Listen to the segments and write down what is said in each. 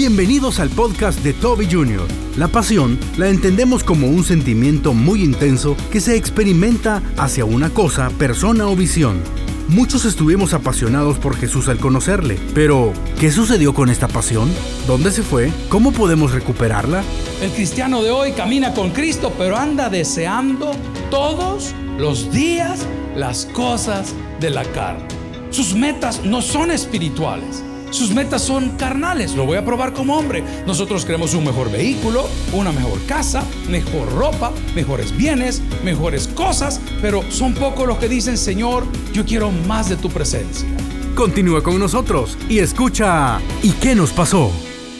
Bienvenidos al podcast de Toby Jr. La pasión la entendemos como un sentimiento muy intenso que se experimenta hacia una cosa, persona o visión. Muchos estuvimos apasionados por Jesús al conocerle, pero ¿qué sucedió con esta pasión? ¿Dónde se fue? ¿Cómo podemos recuperarla? El cristiano de hoy camina con Cristo, pero anda deseando todos los días las cosas de la carne. Sus metas no son espirituales sus metas son carnales. Lo voy a probar como hombre. Nosotros queremos un mejor vehículo, una mejor casa, mejor ropa, mejores bienes, mejores cosas, pero son pocos los que dicen, Señor, yo quiero más de tu presencia. Continúa con nosotros y escucha, ¿y qué nos pasó?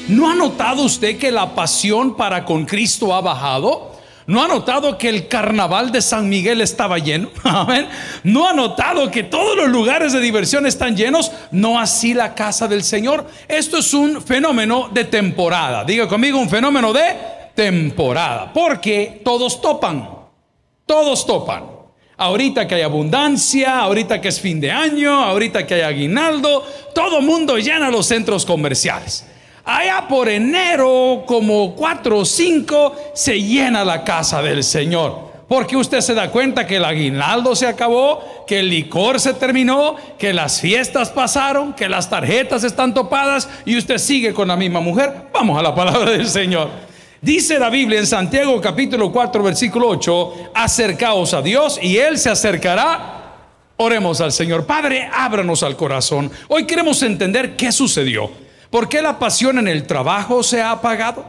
¿No ha notado usted que la pasión para con Cristo ha bajado? ¿No ha notado que el carnaval de San Miguel estaba lleno? ¿No ha notado que todos los lugares de diversión están llenos? No así la casa del Señor. Esto es un fenómeno de temporada. Diga conmigo, un fenómeno de temporada. Porque todos topan. Todos topan. Ahorita que hay abundancia, ahorita que es fin de año, ahorita que hay aguinaldo, todo mundo llena los centros comerciales. Allá por enero, como cuatro o cinco, se llena la casa del Señor. Porque usted se da cuenta que el aguinaldo se acabó, que el licor se terminó, que las fiestas pasaron, que las tarjetas están topadas y usted sigue con la misma mujer. Vamos a la palabra del Señor. Dice la Biblia en Santiago capítulo 4 versículo 8, acercaos a Dios y Él se acercará. Oremos al Señor. Padre, ábranos al corazón. Hoy queremos entender qué sucedió. ¿Por qué la pasión en el trabajo se ha apagado?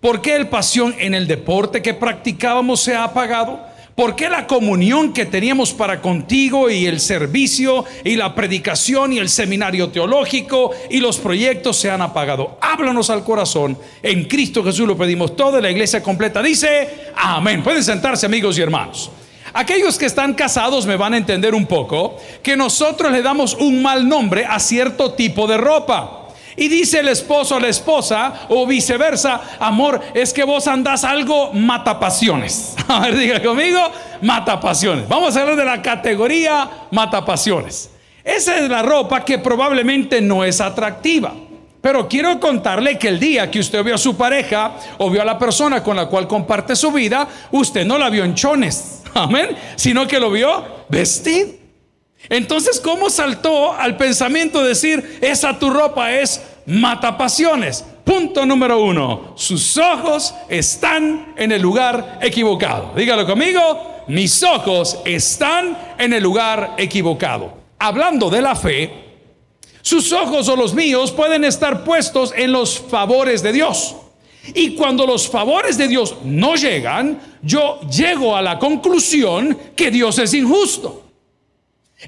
¿Por qué la pasión en el deporte que practicábamos se ha apagado? ¿Por qué la comunión que teníamos para contigo y el servicio y la predicación y el seminario teológico y los proyectos se han apagado? Háblanos al corazón. En Cristo Jesús lo pedimos. Toda la iglesia completa dice, amén. Pueden sentarse amigos y hermanos. Aquellos que están casados me van a entender un poco que nosotros le damos un mal nombre a cierto tipo de ropa. Y dice el esposo a la esposa, o viceversa, amor, es que vos andás algo matapasiones. A ver, diga conmigo, matapasiones. Vamos a hablar de la categoría matapasiones. Esa es la ropa que probablemente no es atractiva. Pero quiero contarle que el día que usted vio a su pareja o vio a la persona con la cual comparte su vida, usted no la vio en chones, amén, sino que lo vio vestido. Entonces, ¿cómo saltó al pensamiento decir, esa tu ropa es matapasiones? Punto número uno, sus ojos están en el lugar equivocado. Dígalo conmigo, mis ojos están en el lugar equivocado. Hablando de la fe, sus ojos o los míos pueden estar puestos en los favores de Dios. Y cuando los favores de Dios no llegan, yo llego a la conclusión que Dios es injusto.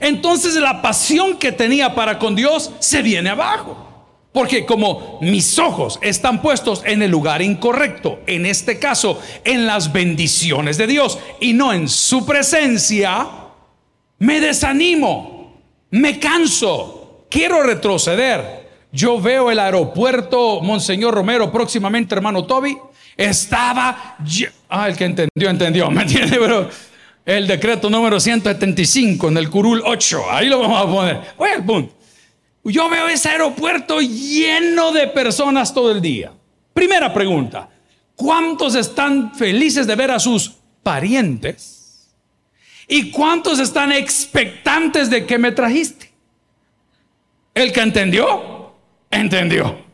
Entonces la pasión que tenía para con Dios se viene abajo. Porque como mis ojos están puestos en el lugar incorrecto, en este caso en las bendiciones de Dios y no en su presencia, me desanimo, me canso, quiero retroceder. Yo veo el aeropuerto Monseñor Romero próximamente, hermano Toby, estaba... Ah, el que entendió, entendió, ¿me entiende? Pero el decreto número 175 en el curul 8. Ahí lo vamos a poner. Al punto. Yo veo ese aeropuerto lleno de personas todo el día. Primera pregunta. ¿Cuántos están felices de ver a sus parientes? ¿Y cuántos están expectantes de que me trajiste? El que entendió, entendió.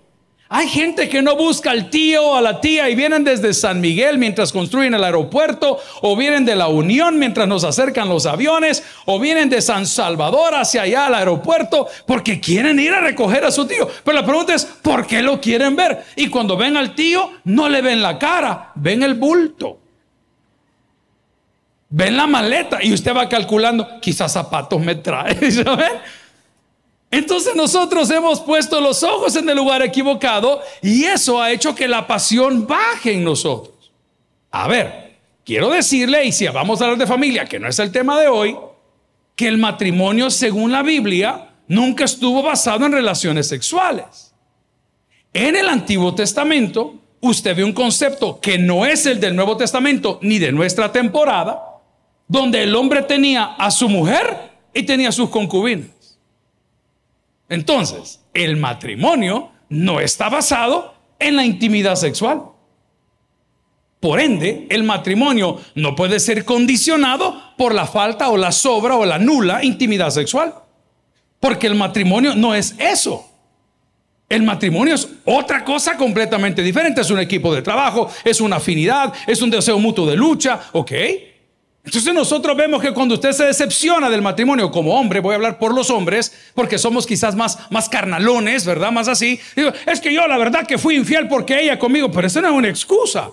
Hay gente que no busca al tío o a la tía y vienen desde San Miguel mientras construyen el aeropuerto, o vienen de la Unión mientras nos acercan los aviones, o vienen de San Salvador hacia allá al aeropuerto porque quieren ir a recoger a su tío. Pero la pregunta es, ¿por qué lo quieren ver? Y cuando ven al tío, no le ven la cara, ven el bulto. Ven la maleta y usted va calculando, quizás zapatos me trae. Entonces nosotros hemos puesto los ojos en el lugar equivocado y eso ha hecho que la pasión baje en nosotros. A ver, quiero decirle, y si vamos a hablar de familia, que no es el tema de hoy, que el matrimonio según la Biblia nunca estuvo basado en relaciones sexuales. En el Antiguo Testamento, usted ve un concepto que no es el del Nuevo Testamento ni de nuestra temporada, donde el hombre tenía a su mujer y tenía sus concubinas. Entonces, el matrimonio no está basado en la intimidad sexual. Por ende, el matrimonio no puede ser condicionado por la falta o la sobra o la nula intimidad sexual. Porque el matrimonio no es eso. El matrimonio es otra cosa completamente diferente. Es un equipo de trabajo, es una afinidad, es un deseo mutuo de lucha, ¿ok? Entonces nosotros vemos que cuando usted se decepciona del matrimonio como hombre, voy a hablar por los hombres, porque somos quizás más, más carnalones, ¿verdad? Más así. Es que yo la verdad que fui infiel porque ella conmigo, pero eso no es una excusa.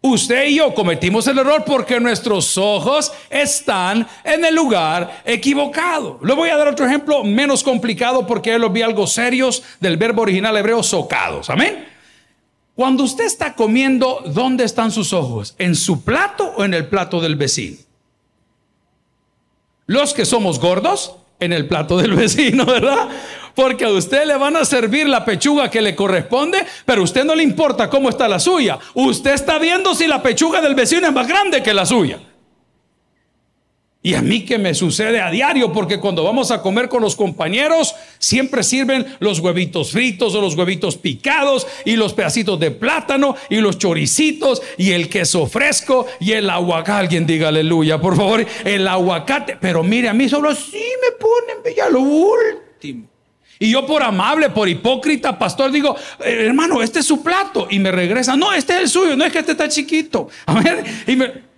Usted y yo cometimos el error porque nuestros ojos están en el lugar equivocado. Le voy a dar otro ejemplo menos complicado porque lo vi algo serios del verbo original hebreo socados. Amén. Cuando usted está comiendo, ¿dónde están sus ojos? ¿En su plato o en el plato del vecino? Los que somos gordos, en el plato del vecino, ¿verdad? Porque a usted le van a servir la pechuga que le corresponde, pero a usted no le importa cómo está la suya. Usted está viendo si la pechuga del vecino es más grande que la suya. Y a mí que me sucede a diario, porque cuando vamos a comer con los compañeros, siempre sirven los huevitos fritos o los huevitos picados y los pedacitos de plátano y los choricitos y el queso fresco y el aguacate. Alguien diga aleluya, por favor, el aguacate. Pero mire, a mí solo así me ponen ya lo último. Y yo por amable, por hipócrita, pastor, digo, eh, hermano, este es su plato. Y me regresa, no, este es el suyo, no es que este está chiquito. A ver, y me,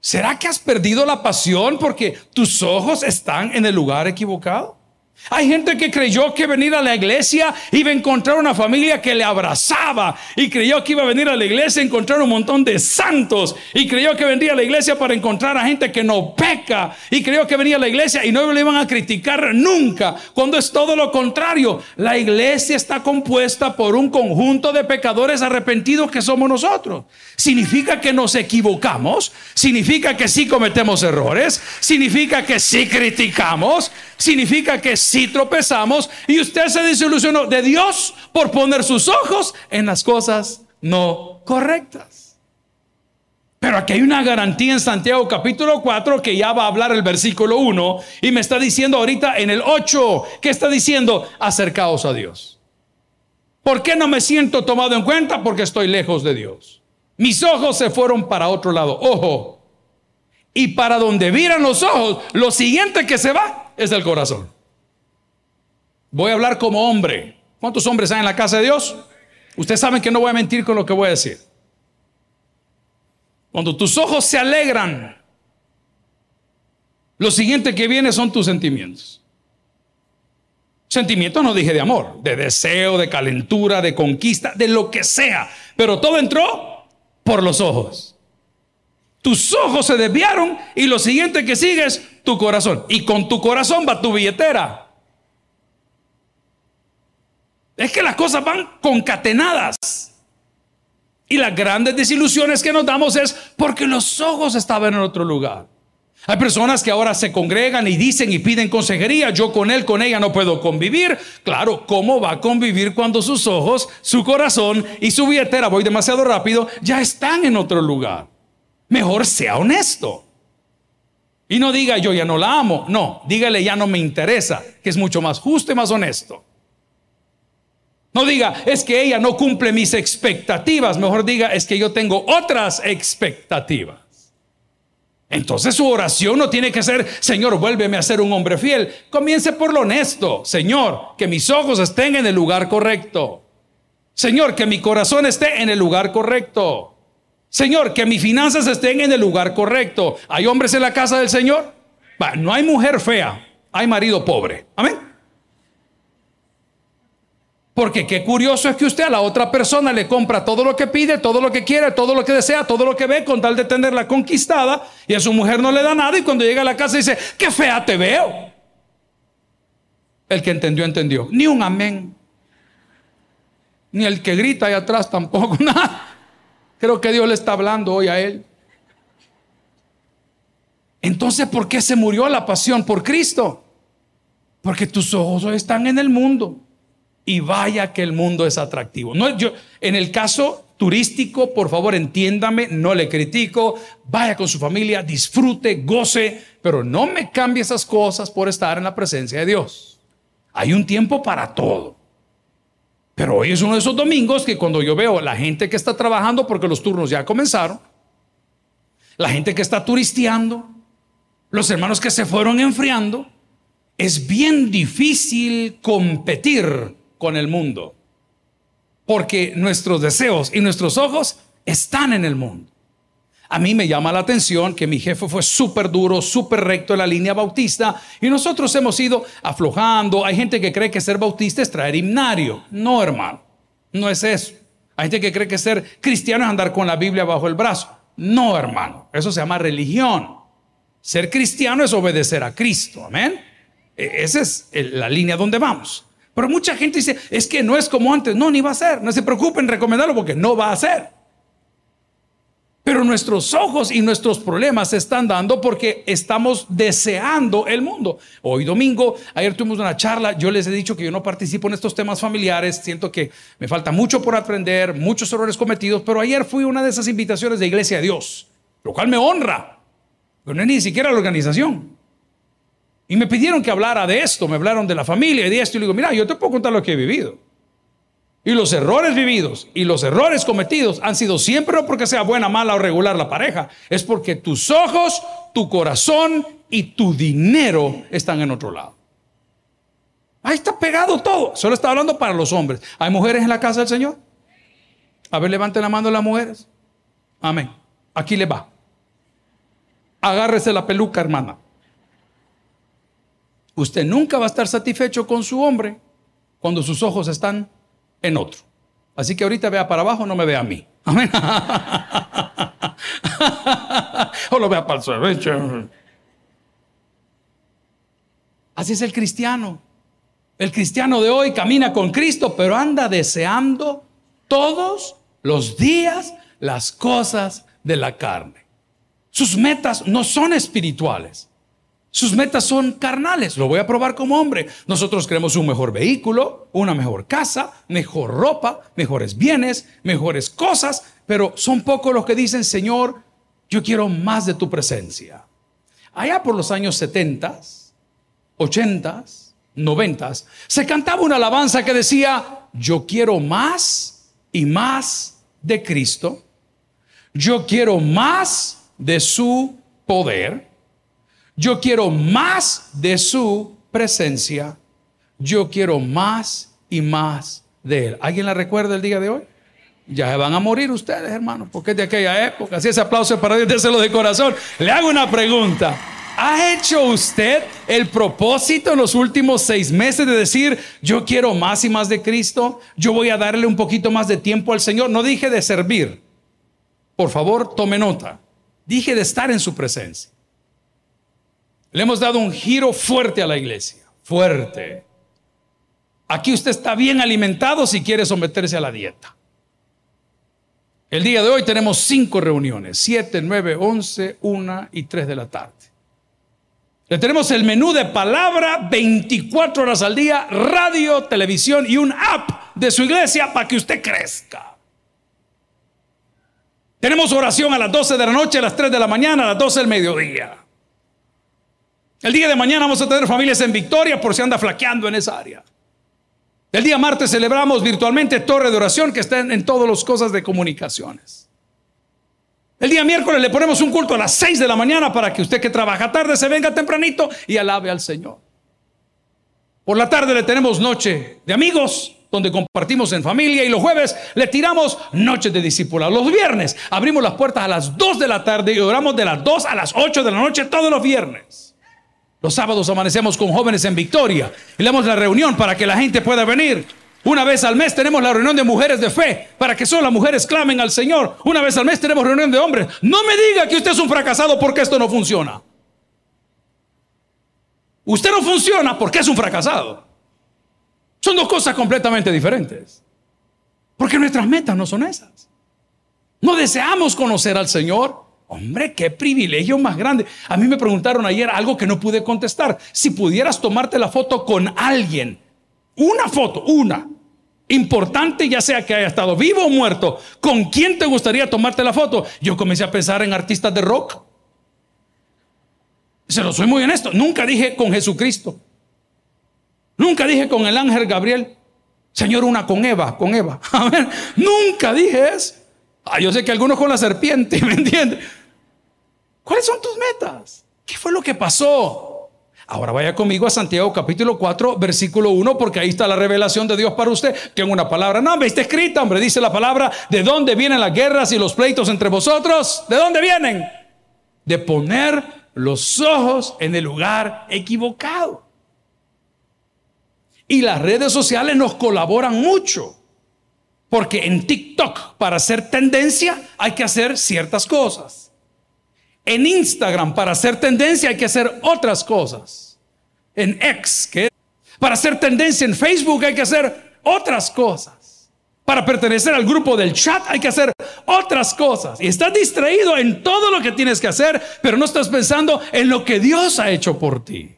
¿Será que has perdido la pasión porque tus ojos están en el lugar equivocado? Hay gente que creyó que venir a la iglesia iba a encontrar una familia que le abrazaba y creyó que iba a venir a la iglesia a encontrar un montón de santos y creyó que vendría a la iglesia para encontrar a gente que no peca y creyó que venía a la iglesia y no le iban a criticar nunca, cuando es todo lo contrario. La iglesia está compuesta por un conjunto de pecadores arrepentidos que somos nosotros. Significa que nos equivocamos, significa que sí cometemos errores, significa que sí criticamos, significa que sí tropezamos y usted se desilusionó de Dios por poner sus ojos en las cosas no correctas. Pero aquí hay una garantía en Santiago capítulo 4 que ya va a hablar el versículo 1 y me está diciendo ahorita en el 8, que está diciendo? Acercaos a Dios. ¿Por qué no me siento tomado en cuenta? Porque estoy lejos de Dios. Mis ojos se fueron para otro lado. Ojo. Y para donde miran los ojos, lo siguiente que se va es el corazón. Voy a hablar como hombre. ¿Cuántos hombres hay en la casa de Dios? Ustedes saben que no voy a mentir con lo que voy a decir. Cuando tus ojos se alegran, lo siguiente que viene son tus sentimientos. Sentimientos no dije de amor, de deseo, de calentura, de conquista, de lo que sea. Pero todo entró por los ojos. Tus ojos se desviaron y lo siguiente que sigue es tu corazón. Y con tu corazón va tu billetera. Es que las cosas van concatenadas. Y las grandes desilusiones que nos damos es porque los ojos estaban en otro lugar. Hay personas que ahora se congregan y dicen y piden consejería. Yo con él, con ella no puedo convivir. Claro, ¿cómo va a convivir cuando sus ojos, su corazón y su billetera, voy demasiado rápido, ya están en otro lugar? Mejor sea honesto. Y no diga yo ya no la amo. No, dígale ya no me interesa, que es mucho más justo y más honesto. No diga, es que ella no cumple mis expectativas. Mejor diga, es que yo tengo otras expectativas. Entonces su oración no tiene que ser, Señor, vuélveme a ser un hombre fiel. Comience por lo honesto. Señor, que mis ojos estén en el lugar correcto. Señor, que mi corazón esté en el lugar correcto. Señor, que mis finanzas estén en el lugar correcto. ¿Hay hombres en la casa del Señor? no hay mujer fea, hay marido pobre. Amén. Porque qué curioso es que usted a la otra persona le compra todo lo que pide, todo lo que quiere, todo lo que desea, todo lo que ve con tal de tenerla conquistada y a su mujer no le da nada y cuando llega a la casa dice, qué fea te veo. El que entendió, entendió. Ni un amén. Ni el que grita ahí atrás tampoco, nada. Creo que Dios le está hablando hoy a él. Entonces, ¿por qué se murió la pasión por Cristo? Porque tus ojos están en el mundo. Y vaya que el mundo es atractivo. No, yo, en el caso turístico, por favor, entiéndame, no le critico. Vaya con su familia, disfrute, goce, pero no me cambie esas cosas por estar en la presencia de Dios. Hay un tiempo para todo. Pero hoy es uno de esos domingos que cuando yo veo la gente que está trabajando porque los turnos ya comenzaron, la gente que está turisteando, los hermanos que se fueron enfriando, es bien difícil competir con el mundo. Porque nuestros deseos y nuestros ojos están en el mundo. A mí me llama la atención que mi jefe fue súper duro, súper recto en la línea bautista y nosotros hemos ido aflojando. Hay gente que cree que ser bautista es traer himnario. No, hermano, no es eso. Hay gente que cree que ser cristiano es andar con la Biblia bajo el brazo. No, hermano, eso se llama religión. Ser cristiano es obedecer a Cristo. Amén. E, esa es la línea donde vamos. Pero mucha gente dice, es que no es como antes. No, ni va a ser. No se preocupen recomendarlo porque no va a ser. Pero nuestros ojos y nuestros problemas se están dando porque estamos deseando el mundo. Hoy domingo, ayer tuvimos una charla, yo les he dicho que yo no participo en estos temas familiares, siento que me falta mucho por aprender, muchos errores cometidos, pero ayer fui una de esas invitaciones de Iglesia de Dios, lo cual me honra, pero no es ni siquiera la organización. Y me pidieron que hablara de esto, me hablaron de la familia y de esto, y le digo, mira, yo te puedo contar lo que he vivido. Y los errores vividos y los errores cometidos han sido siempre no porque sea buena, mala o regular la pareja, es porque tus ojos, tu corazón y tu dinero están en otro lado. Ahí está pegado todo. Solo está hablando para los hombres. ¿Hay mujeres en la casa del Señor? A ver, levanten la mano las mujeres. Amén. Aquí le va. Agárrese la peluca, hermana. Usted nunca va a estar satisfecho con su hombre cuando sus ojos están en otro. Así que ahorita vea para abajo, no me vea a mí. Amén. o lo vea para el suelo. Así es el cristiano. El cristiano de hoy camina con Cristo, pero anda deseando todos los días las cosas de la carne. Sus metas no son espirituales. Sus metas son carnales. Lo voy a probar como hombre. Nosotros queremos un mejor vehículo, una mejor casa, mejor ropa, mejores bienes, mejores cosas, pero son pocos los que dicen, Señor, yo quiero más de tu presencia. Allá por los años 70, 80, 90, se cantaba una alabanza que decía, yo quiero más y más de Cristo. Yo quiero más de su poder. Yo quiero más de su presencia. Yo quiero más y más de Él. ¿Alguien la recuerda el día de hoy? Ya se van a morir ustedes, hermanos, porque es de aquella época. Así ese aplauso para Dios, déselo de corazón. Le hago una pregunta. ¿Ha hecho usted el propósito en los últimos seis meses de decir, yo quiero más y más de Cristo? Yo voy a darle un poquito más de tiempo al Señor. No dije de servir. Por favor, tome nota. Dije de estar en su presencia. Le hemos dado un giro fuerte a la iglesia, fuerte. Aquí usted está bien alimentado si quiere someterse a la dieta. El día de hoy tenemos cinco reuniones, siete, nueve, once, una y tres de la tarde. Le tenemos el menú de palabra 24 horas al día, radio, televisión y un app de su iglesia para que usted crezca. Tenemos oración a las 12 de la noche, a las 3 de la mañana, a las 12 del mediodía. El día de mañana vamos a tener familias en Victoria por si anda flaqueando en esa área. El día martes celebramos virtualmente Torre de Oración que está en, todas las cosas de comunicaciones. El día miércoles le ponemos un culto a las 6 de la mañana para que usted que trabaja tarde se venga tempranito y alabe al Señor. Por la tarde le tenemos noche de amigos donde compartimos en familia y los jueves le tiramos noches de discípula. Los viernes abrimos las puertas a las 2 de la tarde y oramos de las 2 a las 8 de la noche todos los viernes. Los sábados amanecemos con jóvenes en Victoria y le damos la reunión para que la gente pueda venir. Una vez al mes tenemos la reunión de mujeres de fe para que solo las mujeres clamen al Señor. Una vez al mes tenemos reunión de hombres. No me diga que usted es un fracasado porque esto no funciona. Usted no funciona porque es un fracasado. Son dos cosas completamente diferentes. Porque nuestras metas no son esas. No deseamos conocer al Señor. Hombre, qué privilegio más grande. A mí me preguntaron ayer algo que no pude contestar. Si pudieras tomarte la foto con alguien, una foto, una, importante, ya sea que haya estado vivo o muerto, ¿con quién te gustaría tomarte la foto? Yo comencé a pensar en artistas de rock. Se lo soy muy honesto. Nunca dije con Jesucristo. Nunca dije con el ángel Gabriel. Señor, una con Eva, con Eva. A ver, nunca dije eso. Ah, yo sé que algunos con la serpiente, ¿me entiendes? ¿Cuáles son tus metas? ¿Qué fue lo que pasó? Ahora vaya conmigo a Santiago capítulo 4, versículo 1, porque ahí está la revelación de Dios para usted. Tengo una palabra. No, me está escrita, hombre, dice la palabra. ¿De dónde vienen las guerras y los pleitos entre vosotros? ¿De dónde vienen? De poner los ojos en el lugar equivocado. Y las redes sociales nos colaboran mucho. Porque en TikTok, para hacer tendencia, hay que hacer ciertas cosas. En Instagram, para hacer tendencia, hay que hacer otras cosas. En X, que para hacer tendencia en Facebook, hay que hacer otras cosas. Para pertenecer al grupo del chat, hay que hacer otras cosas. Y estás distraído en todo lo que tienes que hacer, pero no estás pensando en lo que Dios ha hecho por ti.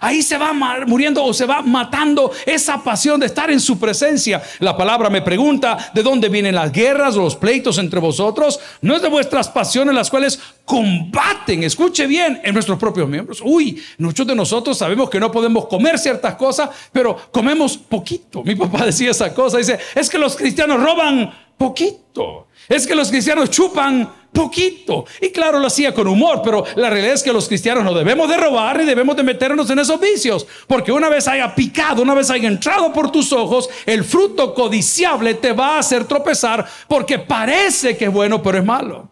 Ahí se va muriendo o se va matando esa pasión de estar en su presencia. La palabra me pregunta, ¿de dónde vienen las guerras o los pleitos entre vosotros? No es de vuestras pasiones las cuales combaten, escuche bien, en nuestros propios miembros. Uy, muchos de nosotros sabemos que no podemos comer ciertas cosas, pero comemos poquito. Mi papá decía esa cosa, dice, es que los cristianos roban poquito. Es que los cristianos chupan poquito. Y claro, lo hacía con humor, pero la realidad es que los cristianos no debemos de robar y debemos de meternos en esos vicios. Porque una vez haya picado, una vez haya entrado por tus ojos, el fruto codiciable te va a hacer tropezar porque parece que es bueno, pero es malo.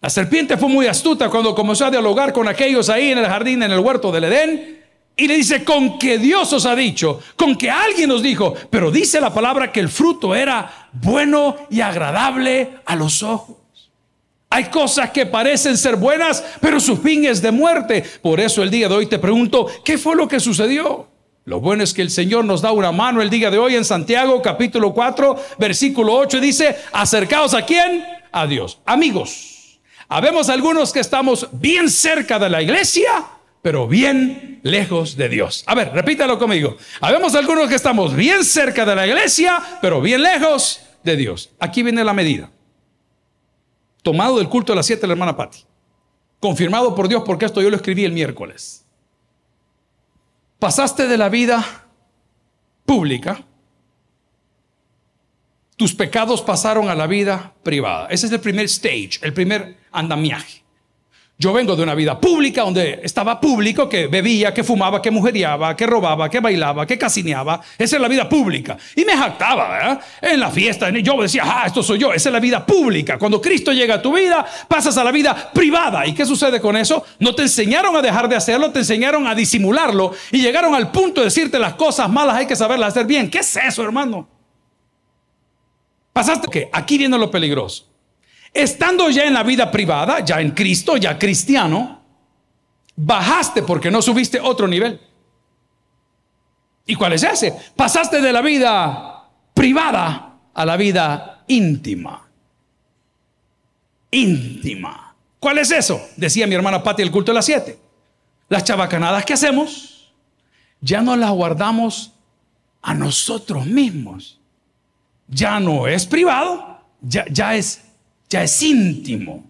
La serpiente fue muy astuta cuando comenzó a dialogar con aquellos ahí en el jardín, en el huerto del Edén. Y le dice, con que Dios os ha dicho, con que alguien nos dijo, pero dice la palabra que el fruto era bueno y agradable a los ojos. Hay cosas que parecen ser buenas, pero su fin es de muerte. Por eso el día de hoy te pregunto, ¿qué fue lo que sucedió? Lo bueno es que el Señor nos da una mano el día de hoy en Santiago capítulo 4, versículo 8 dice, acercaos a quién? A Dios. Amigos, habemos algunos que estamos bien cerca de la iglesia, pero bien lejos de Dios. A ver, repítalo conmigo. Habemos algunos que estamos bien cerca de la iglesia, pero bien lejos de Dios. Aquí viene la medida. Tomado del culto de las siete de la hermana Patti. Confirmado por Dios porque esto yo lo escribí el miércoles. Pasaste de la vida pública. Tus pecados pasaron a la vida privada. Ese es el primer stage, el primer andamiaje. Yo vengo de una vida pública donde estaba público que bebía, que fumaba, que mujeriaba, que robaba, que bailaba, que casineaba. Esa es la vida pública. Y me jactaba, ¿verdad? En la fiesta. Yo decía, ah, esto soy yo. Esa es la vida pública. Cuando Cristo llega a tu vida, pasas a la vida privada. ¿Y qué sucede con eso? No te enseñaron a dejar de hacerlo, te enseñaron a disimularlo. Y llegaron al punto de decirte las cosas malas hay que saberlas hacer bien. ¿Qué es eso, hermano? Pasaste que aquí viene lo peligroso. Estando ya en la vida privada, ya en Cristo, ya cristiano, bajaste porque no subiste otro nivel. ¿Y cuál es ese? Pasaste de la vida privada a la vida íntima. Íntima. ¿Cuál es eso? Decía mi hermana Patti el culto de las siete. Las chabacanadas que hacemos, ya no las guardamos a nosotros mismos. Ya no es privado, ya, ya es ya es íntimo.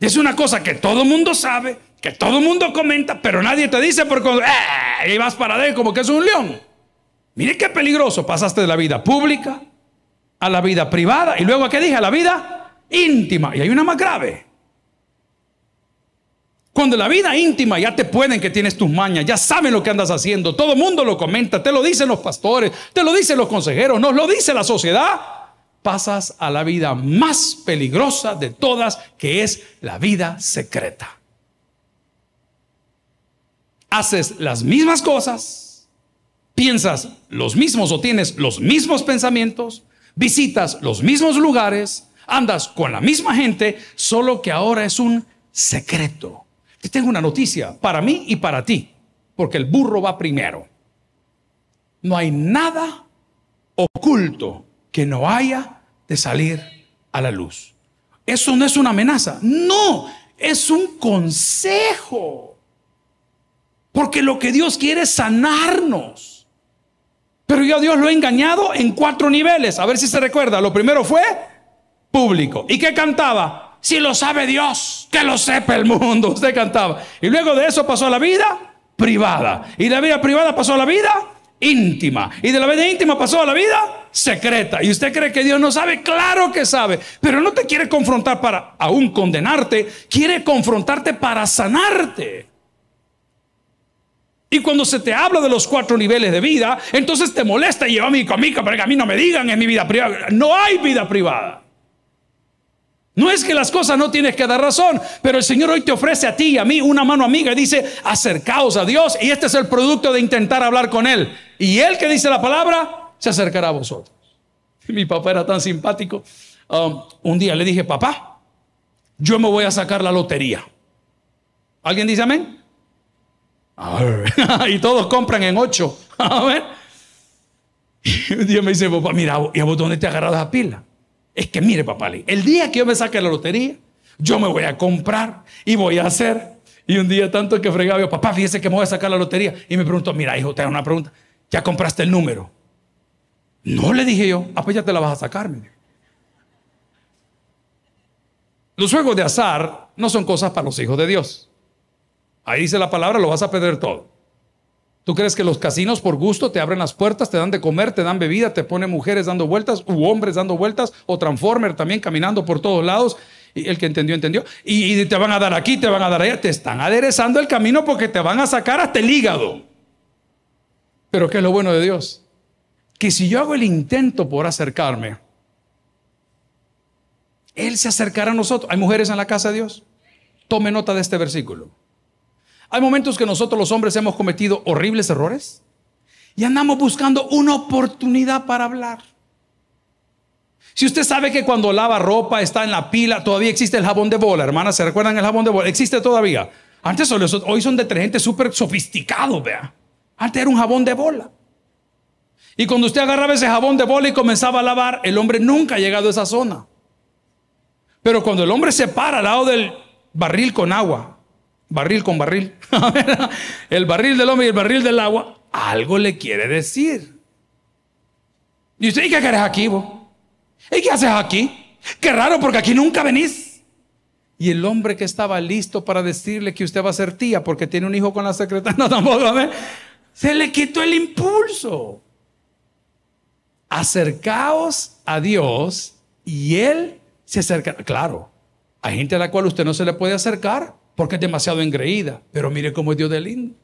Es una cosa que todo mundo sabe, que todo mundo comenta, pero nadie te dice porque ¡eh! y vas para adentro como que es un león. Mire qué peligroso. Pasaste de la vida pública a la vida privada y luego a qué dije, a la vida íntima. Y hay una más grave. Cuando la vida íntima ya te pueden que tienes tus mañas, ya saben lo que andas haciendo, todo el mundo lo comenta, te lo dicen los pastores, te lo dicen los consejeros, nos lo dice la sociedad pasas a la vida más peligrosa de todas, que es la vida secreta. Haces las mismas cosas, piensas los mismos o tienes los mismos pensamientos, visitas los mismos lugares, andas con la misma gente, solo que ahora es un secreto. Te tengo una noticia para mí y para ti, porque el burro va primero. No hay nada oculto que no haya de salir a la luz. Eso no es una amenaza, no, es un consejo. Porque lo que Dios quiere es sanarnos. Pero yo a Dios lo he engañado en cuatro niveles. A ver si se recuerda. Lo primero fue público. ¿Y qué cantaba? Si lo sabe Dios, que lo sepa el mundo. Usted cantaba. Y luego de eso pasó a la vida privada. Y la vida privada pasó a la vida íntima. Y de la vida íntima pasó a la vida secreta. ¿Y usted cree que Dios no sabe? Claro que sabe. Pero no te quiere confrontar para aún condenarte. Quiere confrontarte para sanarte. Y cuando se te habla de los cuatro niveles de vida, entonces te molesta y lleva a mi comica para que a mí no me digan en mi vida privada. No hay vida privada. No es que las cosas no tienes que dar razón, pero el Señor hoy te ofrece a ti y a mí una mano amiga y dice, acercaos a Dios y este es el producto de intentar hablar con Él. Y Él que dice la palabra, se acercará a vosotros. Mi papá era tan simpático. Um, un día le dije, papá, yo me voy a sacar la lotería. ¿Alguien dice amén? y todos compran en ocho. Y un día me dice, papá, mira, ¿y a vos dónde te agarras la pila? Es que mire, papá, el día que yo me saque la lotería, yo me voy a comprar y voy a hacer. Y un día tanto que fregaba, yo, papá, fíjese que me voy a sacar la lotería. Y me preguntó, mira, hijo, te hago una pregunta. ¿Ya compraste el número? No le dije yo, ah, pues ya te la vas a sacar. Los juegos de azar no son cosas para los hijos de Dios. Ahí dice la palabra, lo vas a perder todo. ¿Tú crees que los casinos por gusto te abren las puertas, te dan de comer, te dan bebida, te ponen mujeres dando vueltas, u hombres dando vueltas, o Transformer también caminando por todos lados? Y el que entendió, entendió. Y, te van a dar aquí, te van a dar allá. Te están aderezando el camino porque te van a sacar hasta el hígado. Pero ¿qué es lo bueno de Dios? Que si yo hago el intento por acercarme, Él se acercará a nosotros. ¿Hay mujeres en la casa de Dios? Tome nota de este versículo. Hay momentos que nosotros los hombres hemos cometido horribles errores y andamos buscando una oportunidad para hablar. Si usted sabe que cuando lava ropa está en la pila, todavía existe el jabón de bola, hermanas, ¿se recuerdan el jabón de bola? Existe todavía. Antes hoy son detergentes súper sofisticados, vea. Antes era un jabón de bola. Y cuando usted agarraba ese jabón de bola y comenzaba a lavar, el hombre nunca ha llegado a esa zona. Pero cuando el hombre se para al lado del barril con agua barril con barril, el barril del hombre y el barril del agua, algo le quiere decir. Y usted, ¿y qué querés aquí vos? ¿Y qué haces aquí? Qué raro porque aquí nunca venís. Y el hombre que estaba listo para decirle que usted va a ser tía porque tiene un hijo con la secretaria, no tampoco, se le quitó el impulso. Acercaos a Dios y Él se acerca. Claro, hay gente a la cual usted no se le puede acercar porque es demasiado engreída. Pero mire cómo es Dios de lindo.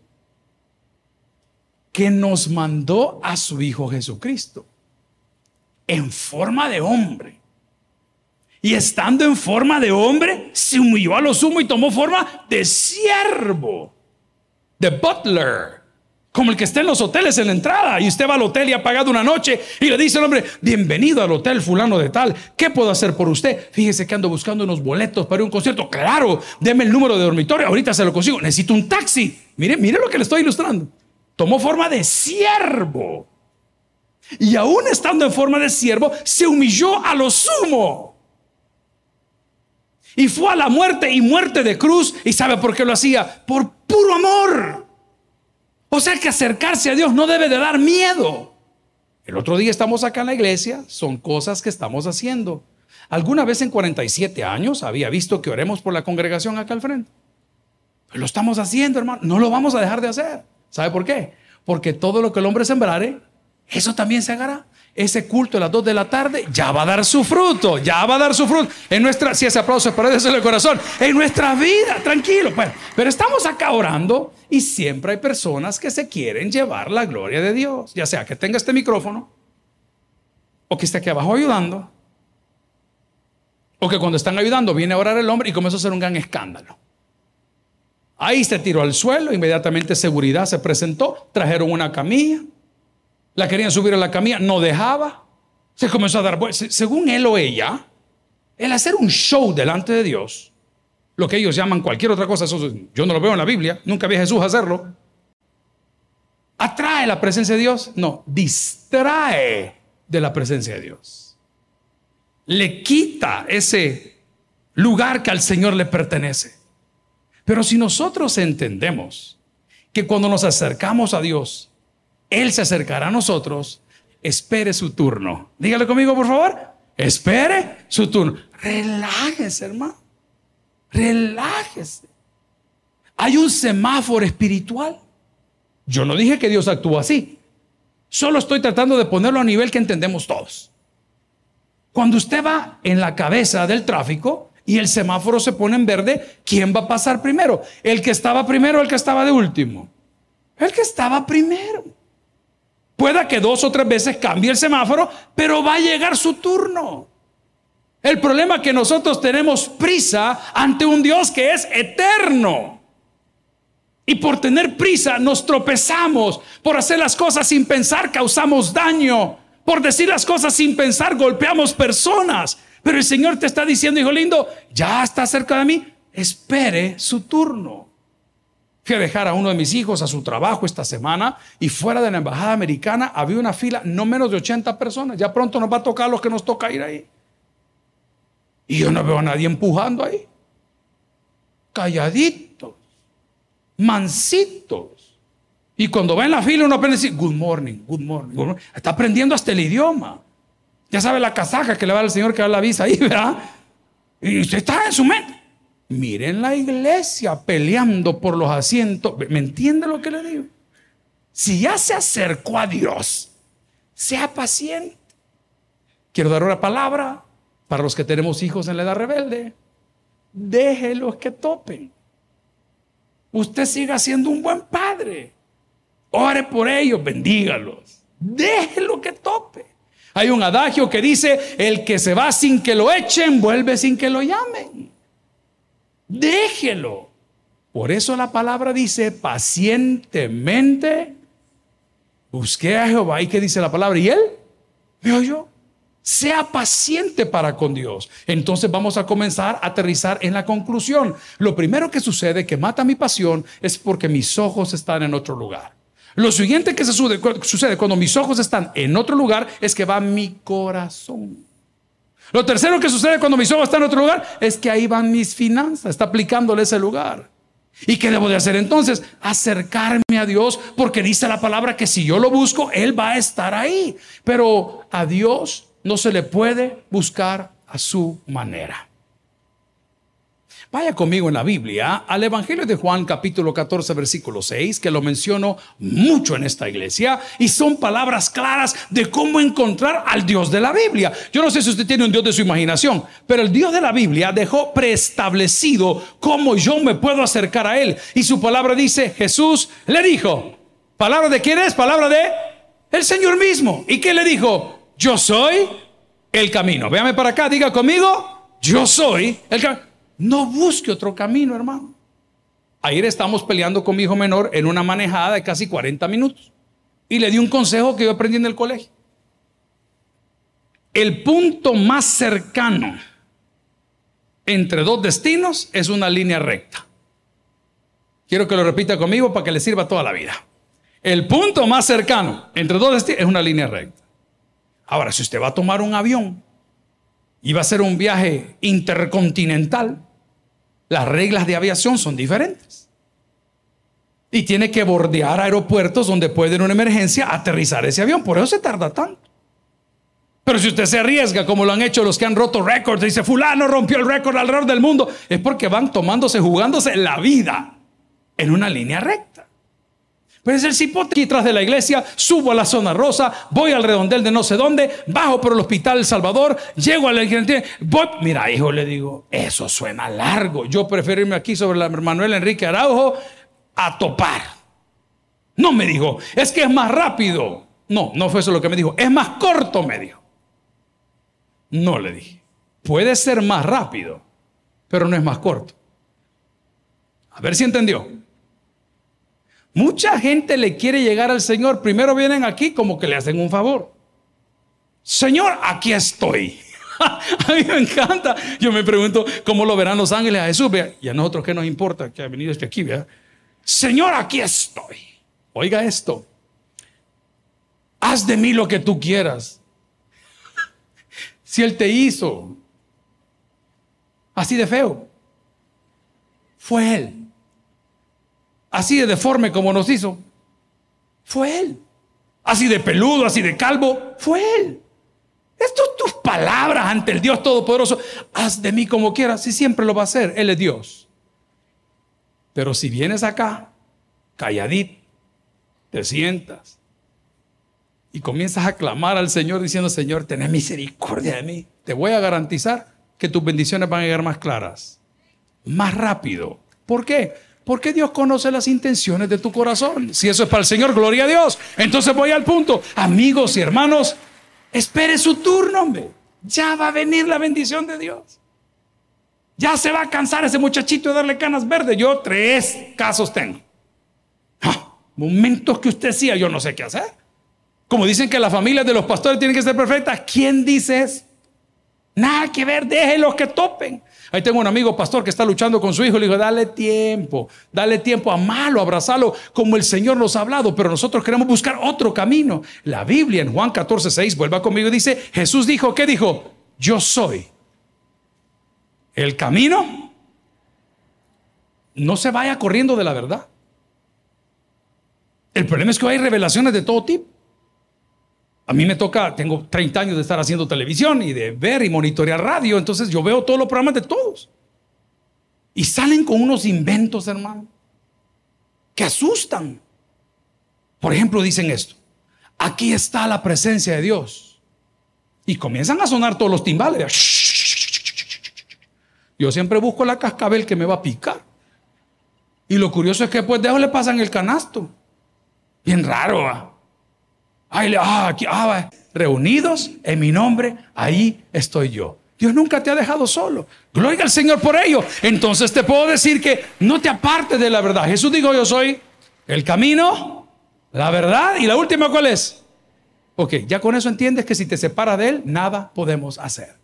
Que nos mandó a su Hijo Jesucristo en forma de hombre. Y estando en forma de hombre, se humilló a lo sumo y tomó forma de siervo, de butler como el que está en los hoteles en la entrada y usted va al hotel y ha pagado una noche y le dice al hombre, bienvenido al hotel fulano de tal, ¿qué puedo hacer por usted? Fíjese que ando buscando unos boletos para un concierto, claro, deme el número de dormitorio, ahorita se lo consigo, necesito un taxi. Mire, mire lo que le estoy ilustrando. Tomó forma de siervo. Y aún estando en forma de siervo, se humilló a lo sumo. Y fue a la muerte y muerte de cruz. ¿Y sabe por qué lo hacía? Por puro amor. O sea que acercarse a Dios no debe de dar miedo. El otro día estamos acá en la iglesia, son cosas que estamos haciendo. Alguna vez en 47 años había visto que oremos por la congregación acá al frente. Pues lo estamos haciendo, hermano. No lo vamos a dejar de hacer. ¿Sabe por qué? Porque todo lo que el hombre sembrare, eso también se hará ese culto a las 2 de la tarde ya va a dar su fruto, ya va a dar su fruto. En nuestra, si ese aplauso es para en el corazón, en nuestra vida, tranquilo. Bueno, pero estamos acá orando y siempre hay personas que se quieren llevar la gloria de Dios, ya sea que tenga este micrófono o que esté aquí abajo ayudando. O que cuando están ayudando viene a orar el hombre y comenzó a hacer un gran escándalo. Ahí se tiró al suelo, inmediatamente seguridad se presentó, trajeron una camilla, la querían subir a la camilla, no dejaba. Se comenzó a dar. Según él o ella, el hacer un show delante de Dios, lo que ellos llaman cualquier otra cosa, yo no lo veo en la Biblia, nunca vi a Jesús hacerlo. ¿Atrae la presencia de Dios? No, distrae de la presencia de Dios. Le quita ese lugar que al Señor le pertenece. Pero si nosotros entendemos que cuando nos acercamos a Dios, él se acercará a nosotros. Espere su turno. Dígale conmigo, por favor. Espere su turno. Relájese, hermano. Relájese. Hay un semáforo espiritual. Yo no dije que Dios actúa así. Solo estoy tratando de ponerlo a nivel que entendemos todos. Cuando usted va en la cabeza del tráfico y el semáforo se pone en verde, ¿quién va a pasar primero? ¿El que estaba primero o el que estaba de último? El que estaba primero. Pueda que dos o tres veces cambie el semáforo, pero va a llegar su turno. El problema es que nosotros tenemos prisa ante un Dios que es eterno. Y por tener prisa nos tropezamos. Por hacer las cosas sin pensar causamos daño. Por decir las cosas sin pensar golpeamos personas. Pero el Señor te está diciendo, hijo lindo, ya está cerca de mí. Espere su turno. A dejar a uno de mis hijos a su trabajo esta semana y fuera de la embajada americana había una fila no menos de 80 personas. Ya pronto nos va a tocar los que nos toca ir ahí. Y yo no veo a nadie empujando ahí. Calladitos, mansitos. Y cuando va en la fila uno aprende a decir, good morning, good morning, good morning. Está aprendiendo hasta el idioma. Ya sabe la casaca que le va al Señor que da la visa ahí, ¿verdad? Y usted está en su mente. Miren la iglesia peleando por los asientos. ¿Me entiende lo que le digo? Si ya se acercó a Dios, sea paciente. Quiero dar una palabra para los que tenemos hijos en la edad rebelde. Déjelos que topen. Usted siga siendo un buen padre. Ore por ellos, bendígalos. Déjelo que tope. Hay un adagio que dice, el que se va sin que lo echen, vuelve sin que lo llamen. Déjelo. Por eso la palabra dice pacientemente. Busqué a Jehová. ¿Y qué dice la palabra? ¿Y él? ¿Me oyó? Sea paciente para con Dios. Entonces vamos a comenzar a aterrizar en la conclusión. Lo primero que sucede que mata mi pasión es porque mis ojos están en otro lugar. Lo siguiente que sucede cuando mis ojos están en otro lugar es que va mi corazón. Lo tercero que sucede cuando mis ojos están en otro lugar es que ahí van mis finanzas, está aplicándole ese lugar. ¿Y qué debo de hacer entonces? Acercarme a Dios porque dice la palabra que si yo lo busco, Él va a estar ahí. Pero a Dios no se le puede buscar a su manera. Vaya conmigo en la Biblia al Evangelio de Juan capítulo 14 versículo 6, que lo menciono mucho en esta iglesia, y son palabras claras de cómo encontrar al Dios de la Biblia. Yo no sé si usted tiene un Dios de su imaginación, pero el Dios de la Biblia dejó preestablecido cómo yo me puedo acercar a Él. Y su palabra dice, Jesús le dijo, ¿palabra de quién es? Palabra de el Señor mismo. ¿Y qué le dijo? Yo soy el camino. Véame para acá, diga conmigo, yo soy el camino. No busque otro camino, hermano. Ayer estamos peleando con mi hijo menor en una manejada de casi 40 minutos. Y le di un consejo que yo aprendí en el colegio. El punto más cercano entre dos destinos es una línea recta. Quiero que lo repita conmigo para que le sirva toda la vida. El punto más cercano entre dos destinos es una línea recta. Ahora, si usted va a tomar un avión y va a hacer un viaje intercontinental, las reglas de aviación son diferentes. Y tiene que bordear aeropuertos donde puede en una emergencia aterrizar ese avión. Por eso se tarda tanto. Pero si usted se arriesga, como lo han hecho los que han roto récords, dice, fulano rompió el récord alrededor del mundo, es porque van tomándose, jugándose la vida en una línea recta. Pues el cipote aquí tras de la iglesia, subo a la zona rosa, voy al redondel de no sé dónde, bajo por el hospital El Salvador, llego a la iglesia, voy, mira hijo, le digo, eso suena largo, yo prefiero irme aquí sobre la Manuel Enrique Araujo a topar. No me dijo, es que es más rápido. No, no fue eso lo que me dijo, es más corto, me dijo. No le dije, puede ser más rápido, pero no es más corto. A ver si entendió. Mucha gente le quiere llegar al Señor. Primero vienen aquí como que le hacen un favor. Señor, aquí estoy. a mí me encanta. Yo me pregunto cómo lo verán los ángeles a Jesús. Y a nosotros qué nos importa que ha venido este aquí. Vea. Señor, aquí estoy. Oiga esto. Haz de mí lo que tú quieras. si Él te hizo así de feo, fue Él así de deforme como nos hizo, fue Él. Así de peludo, así de calvo, fue Él. Estas tus palabras ante el Dios Todopoderoso. Haz de mí como quieras, si siempre lo va a hacer. Él es Dios. Pero si vienes acá, calladito, te sientas, y comienzas a clamar al Señor diciendo, Señor, ten misericordia de mí, te voy a garantizar que tus bendiciones van a llegar más claras, más rápido. ¿Por qué? Porque Dios conoce las intenciones de tu corazón. Si eso es para el Señor, gloria a Dios. Entonces voy al punto. Amigos y hermanos, espere su turno, hombre. Ya va a venir la bendición de Dios. Ya se va a cansar ese muchachito de darle canas verdes. Yo tres casos tengo. Ah, momentos que usted decía, yo no sé qué hacer. Como dicen que las familias de los pastores tienen que ser perfectas, ¿quién dice eso? Nada que ver, déjenlos que topen. Ahí tengo un amigo pastor que está luchando con su hijo. Le digo, dale tiempo, dale tiempo, amalo, abrazalo como el Señor nos ha hablado. Pero nosotros queremos buscar otro camino. La Biblia en Juan 14, 6, vuelva conmigo, dice, Jesús dijo, ¿qué dijo? Yo soy el camino. No se vaya corriendo de la verdad. El problema es que hay revelaciones de todo tipo. A mí me toca, tengo 30 años de estar haciendo televisión y de ver y monitorear radio, entonces yo veo todos los programas de todos. Y salen con unos inventos, hermano, que asustan. Por ejemplo, dicen esto, aquí está la presencia de Dios. Y comienzan a sonar todos los timbales. Yo siempre busco la cascabel que me va a picar. Y lo curioso es que después de le pasan el canasto. Bien raro, ¿va? Ah, aquí, ah, reunidos en mi nombre, ahí estoy yo. Dios nunca te ha dejado solo. Gloria al Señor por ello. Entonces te puedo decir que no te apartes de la verdad. Jesús dijo, yo soy el camino, la verdad y la última, ¿cuál es? Ok, ya con eso entiendes que si te separas de Él, nada podemos hacer.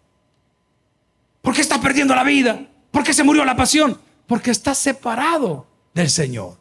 ¿Por qué estás perdiendo la vida? ¿Por qué se murió la pasión? Porque estás separado del Señor.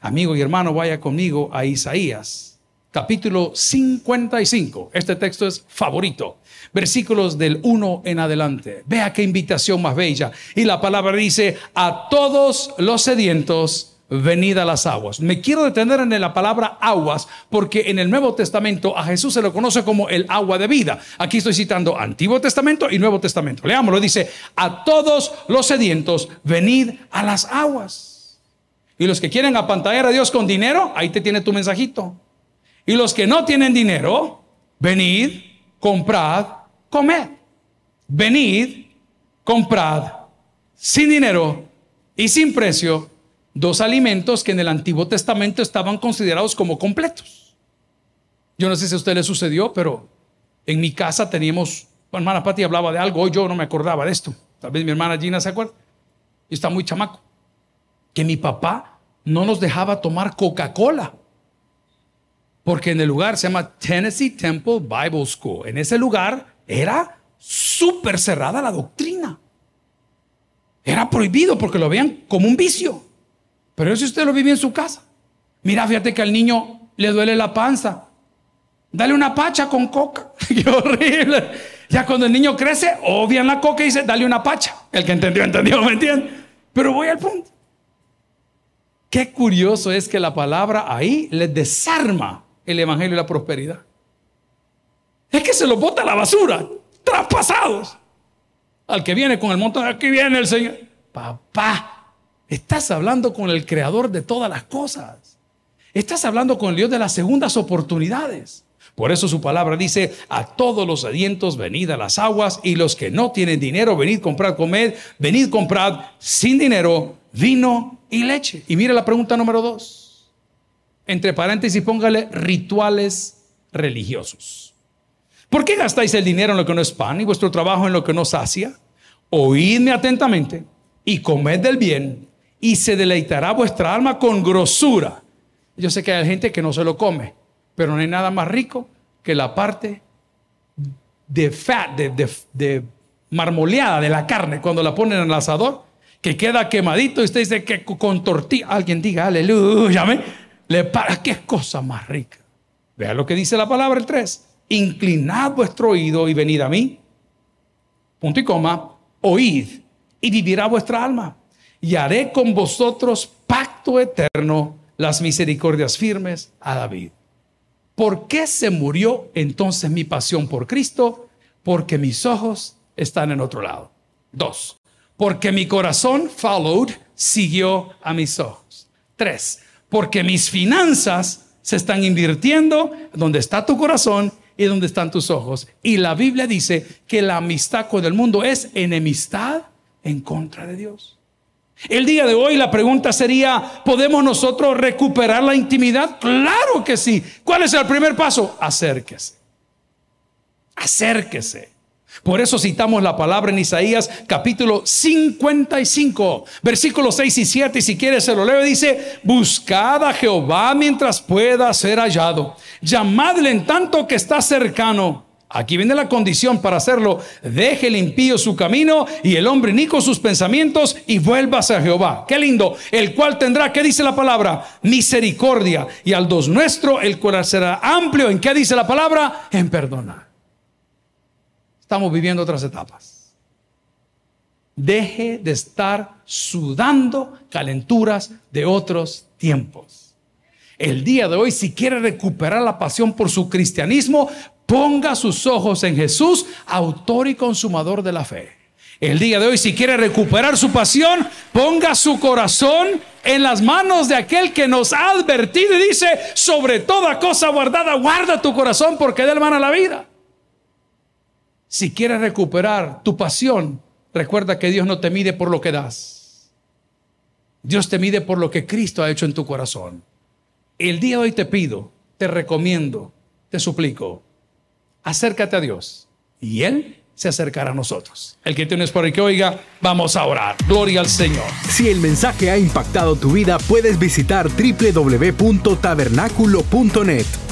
Amigo y hermano, vaya conmigo a Isaías capítulo 55. Este texto es favorito. Versículos del 1 en adelante. Vea qué invitación más bella. Y la palabra dice, a todos los sedientos, venid a las aguas. Me quiero detener en la palabra aguas porque en el Nuevo Testamento a Jesús se lo conoce como el agua de vida. Aquí estoy citando Antiguo Testamento y Nuevo Testamento. Leámoslo, dice, a todos los sedientos, venid a las aguas. Y los que quieren apantallar a Dios con dinero, ahí te tiene tu mensajito. Y los que no tienen dinero, venid, comprad, comed. Venid, comprad, sin dinero y sin precio, dos alimentos que en el Antiguo Testamento estaban considerados como completos. Yo no sé si a usted le sucedió, pero en mi casa teníamos, mi hermana Patti hablaba de algo, hoy yo no me acordaba de esto. Tal vez mi hermana Gina se acuerda. Y está muy chamaco. Que mi papá no nos dejaba tomar Coca-Cola porque en el lugar se llama Tennessee Temple Bible School. En ese lugar era súper cerrada la doctrina. Era prohibido porque lo veían como un vicio. Pero si usted lo vive en su casa. Mira, fíjate que al niño le duele la panza. Dale una pacha con coca. Qué horrible. Ya cuando el niño crece, obvian la coca y dice, dale una pacha. El que entendió, entendió, ¿me entiende? Pero voy al punto. Qué curioso es que la palabra ahí le desarma el Evangelio y la prosperidad. Es que se lo bota a la basura, traspasados. Al que viene con el montón, aquí viene el Señor. Papá, estás hablando con el creador de todas las cosas. Estás hablando con el Dios de las segundas oportunidades. Por eso su palabra dice, a todos los sedientos venid a las aguas y los que no tienen dinero, venid comprar, comed, venid comprar sin dinero vino y leche. Y mire la pregunta número dos entre paréntesis, póngale rituales religiosos. ¿Por qué gastáis el dinero en lo que no es pan y vuestro trabajo en lo que no sacia? Oídme atentamente y comed del bien y se deleitará vuestra alma con grosura. Yo sé que hay gente que no se lo come, pero no hay nada más rico que la parte de fat, de, marmoleada de la carne cuando la ponen en el asador, que queda quemadito y usted dice que con tortilla, alguien diga aleluya, le para, qué cosa más rica. Vea lo que dice la palabra el 3. Inclinad vuestro oído y venid a mí. Punto y coma. Oíd y vivirá vuestra alma. Y haré con vosotros pacto eterno, las misericordias firmes a David. ¿Por qué se murió entonces mi pasión por Cristo? Porque mis ojos están en otro lado. Dos, porque mi corazón followed, siguió a mis ojos. Tres, porque mis finanzas se están invirtiendo donde está tu corazón y donde están tus ojos. Y la Biblia dice que la amistad con el mundo es enemistad en contra de Dios. El día de hoy la pregunta sería, ¿podemos nosotros recuperar la intimidad? Claro que sí. ¿Cuál es el primer paso? Acérquese. Acérquese. Por eso citamos la palabra en Isaías capítulo 55, versículos 6 y 7. Y si quieres se lo leo, dice, buscad a Jehová mientras pueda ser hallado. Llamadle en tanto que está cercano. Aquí viene la condición para hacerlo. Deje el impío su camino y el hombre nico sus pensamientos y vuélvase a Jehová. Qué lindo. El cual tendrá, ¿qué dice la palabra? Misericordia. Y al dos nuestro, el cual será amplio. ¿En qué dice la palabra? En perdonar. Estamos viviendo otras etapas. Deje de estar sudando calenturas de otros tiempos. El día de hoy, si quiere recuperar la pasión por su cristianismo, ponga sus ojos en Jesús, autor y consumador de la fe. El día de hoy, si quiere recuperar su pasión, ponga su corazón en las manos de aquel que nos ha advertido y dice, sobre toda cosa guardada, guarda tu corazón porque de hermana la vida. Si quieres recuperar tu pasión, recuerda que Dios no te mide por lo que das. Dios te mide por lo que Cristo ha hecho en tu corazón. El día de hoy te pido, te recomiendo, te suplico, acércate a Dios y Él se acercará a nosotros. El que tienes por el que oiga, vamos a orar. Gloria al Señor. Si el mensaje ha impactado tu vida, puedes visitar www.tabernaculo.net